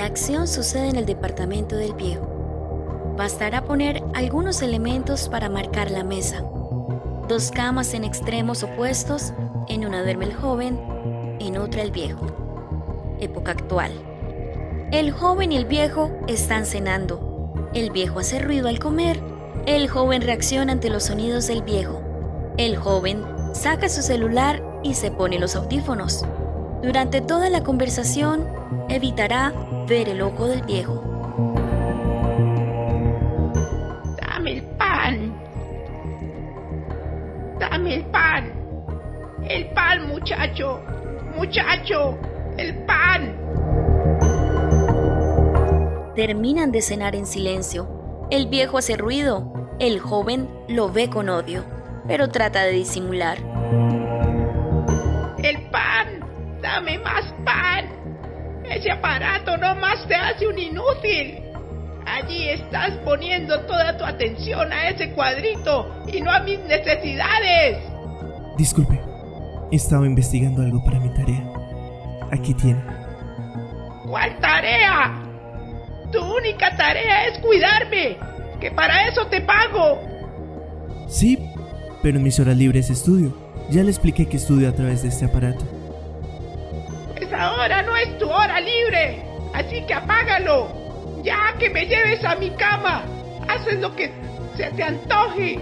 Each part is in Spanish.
La acción sucede en el departamento del viejo. Bastará poner algunos elementos para marcar la mesa. Dos camas en extremos opuestos, en una duerme el joven, en otra el viejo. Época actual. El joven y el viejo están cenando. El viejo hace ruido al comer. El joven reacciona ante los sonidos del viejo. El joven saca su celular y se pone los audífonos. Durante toda la conversación, evitará ver el ojo del viejo. Dame el pan. Dame el pan. El pan, muchacho. Muchacho, el pan. Terminan de cenar en silencio. El viejo hace ruido. El joven lo ve con odio, pero trata de disimular. Dame más pan. Ese aparato no más te hace un inútil. Allí estás poniendo toda tu atención a ese cuadrito y no a mis necesidades. Disculpe, estaba investigando algo para mi tarea. Aquí tiene. ¿Cuál tarea? Tu única tarea es cuidarme, que para eso te pago. Sí, pero en mis horas libres estudio. Ya le expliqué que estudio a través de este aparato. Esa hora no es tu hora libre, así que apágalo. Ya que me lleves a mi cama, haces lo que se te antoje.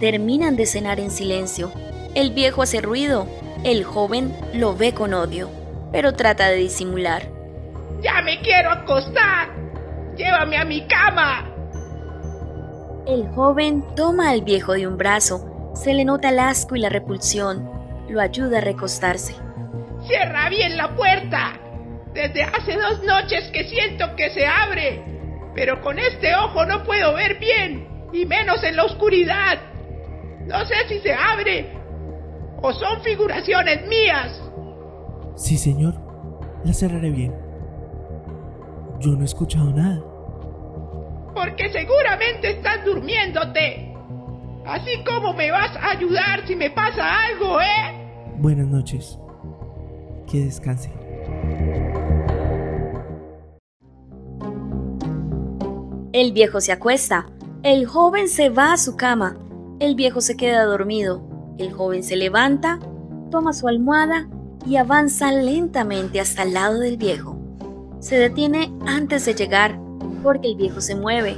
Terminan de cenar en silencio. El viejo hace ruido. El joven lo ve con odio, pero trata de disimular. Ya me quiero acostar. Llévame a mi cama. El joven toma al viejo de un brazo. Se le nota el asco y la repulsión. Lo ayuda a recostarse. Cierra bien la puerta. Desde hace dos noches que siento que se abre. Pero con este ojo no puedo ver bien. Y menos en la oscuridad. No sé si se abre. O son figuraciones mías. Sí, señor. La cerraré bien. Yo no he escuchado nada. Porque seguramente estás durmiéndote. Así como me vas a ayudar si me pasa algo, ¿eh? Buenas noches. Que descanse. El viejo se acuesta. El joven se va a su cama. El viejo se queda dormido. El joven se levanta, toma su almohada y avanza lentamente hasta el lado del viejo. Se detiene antes de llegar porque el viejo se mueve.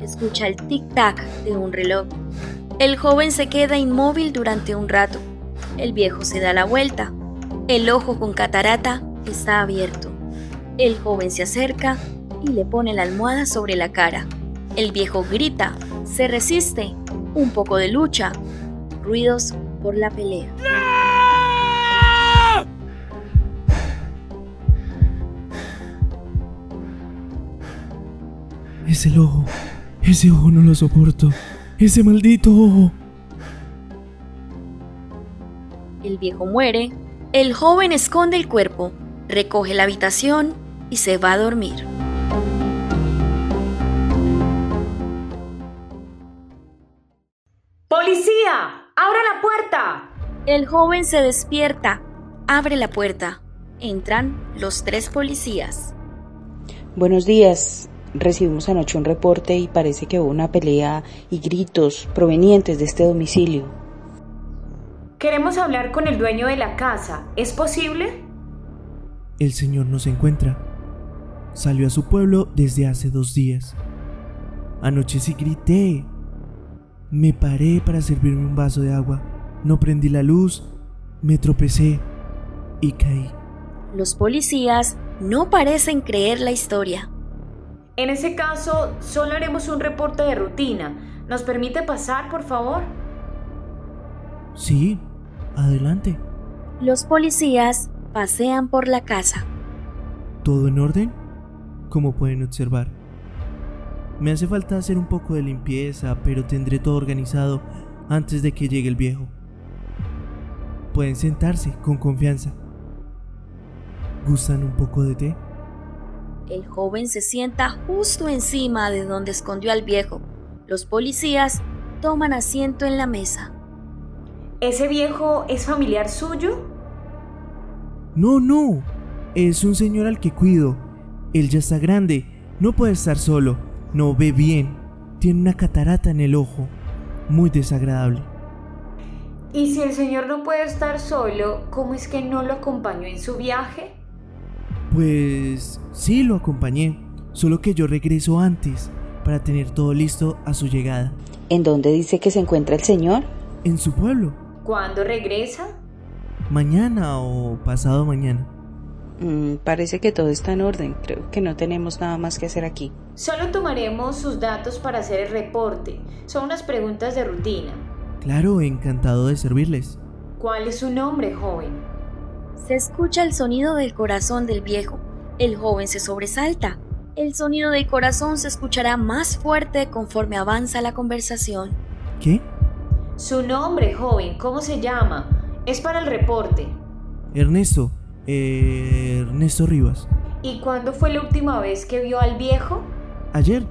Escucha el tic-tac de un reloj. El joven se queda inmóvil durante un rato. El viejo se da la vuelta. El ojo con catarata está abierto. El joven se acerca y le pone la almohada sobre la cara. El viejo grita, se resiste, un poco de lucha, ruidos por la pelea. Es el ojo. Ese ojo no lo soporto. Ese maldito ojo. El viejo muere. El joven esconde el cuerpo, recoge la habitación y se va a dormir. ¡Policía! ¡Abra la puerta! El joven se despierta, abre la puerta. Entran los tres policías. Buenos días. Recibimos anoche un reporte y parece que hubo una pelea y gritos provenientes de este domicilio. Queremos hablar con el dueño de la casa. ¿Es posible? El señor no se encuentra. Salió a su pueblo desde hace dos días. Anoche sí grité. Me paré para servirme un vaso de agua. No prendí la luz, me tropecé y caí. Los policías no parecen creer la historia. En ese caso, solo haremos un reporte de rutina. ¿Nos permite pasar, por favor? Sí, adelante. Los policías pasean por la casa. ¿Todo en orden? Como pueden observar. Me hace falta hacer un poco de limpieza, pero tendré todo organizado antes de que llegue el viejo. Pueden sentarse con confianza. ¿Gustan un poco de té? El joven se sienta justo encima de donde escondió al viejo. Los policías toman asiento en la mesa. ¿Ese viejo es familiar suyo? No, no. Es un señor al que cuido. Él ya está grande, no puede estar solo, no ve bien, tiene una catarata en el ojo, muy desagradable. Y si el señor no puede estar solo, ¿cómo es que no lo acompañó en su viaje? Pues sí, lo acompañé, solo que yo regreso antes para tener todo listo a su llegada. ¿En dónde dice que se encuentra el señor? En su pueblo. ¿Cuándo regresa? Mañana o pasado mañana. Mm, parece que todo está en orden. Creo que no tenemos nada más que hacer aquí. Solo tomaremos sus datos para hacer el reporte. Son unas preguntas de rutina. Claro, encantado de servirles. ¿Cuál es su nombre, joven? Se escucha el sonido del corazón del viejo. El joven se sobresalta. El sonido del corazón se escuchará más fuerte conforme avanza la conversación. ¿Qué? Su nombre, joven, ¿cómo se llama? Es para el reporte. Ernesto. Eh, Ernesto Rivas. ¿Y cuándo fue la última vez que vio al viejo? Ayer.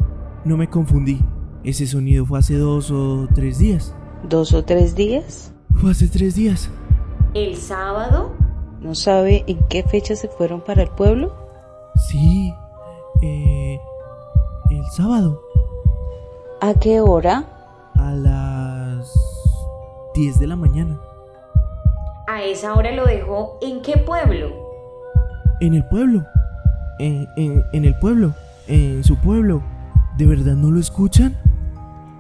No me confundí. Ese sonido fue hace dos o tres días. ¿Dos o tres días? Fue hace tres días. ¿El sábado? ¿No sabe en qué fecha se fueron para el pueblo? Sí. Eh, el sábado. ¿A qué hora? A las 10 de la mañana. ¿A esa hora lo dejó en qué pueblo? En el pueblo. En, en, en el pueblo. En su pueblo. ¿De verdad no lo escuchan?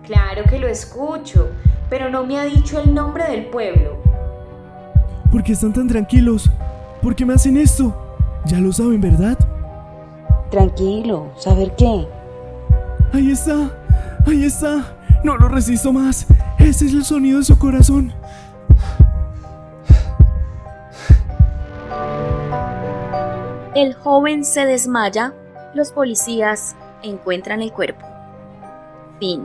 Claro que lo escucho, pero no me ha dicho el nombre del pueblo. ¿Por qué están tan tranquilos? ¿Por qué me hacen esto? Ya lo saben, ¿verdad? Tranquilo, ¿saber qué? Ahí está, ahí está. No lo resisto más. Ese es el sonido de su corazón. El joven se desmaya. Los policías encuentran el cuerpo. Fin.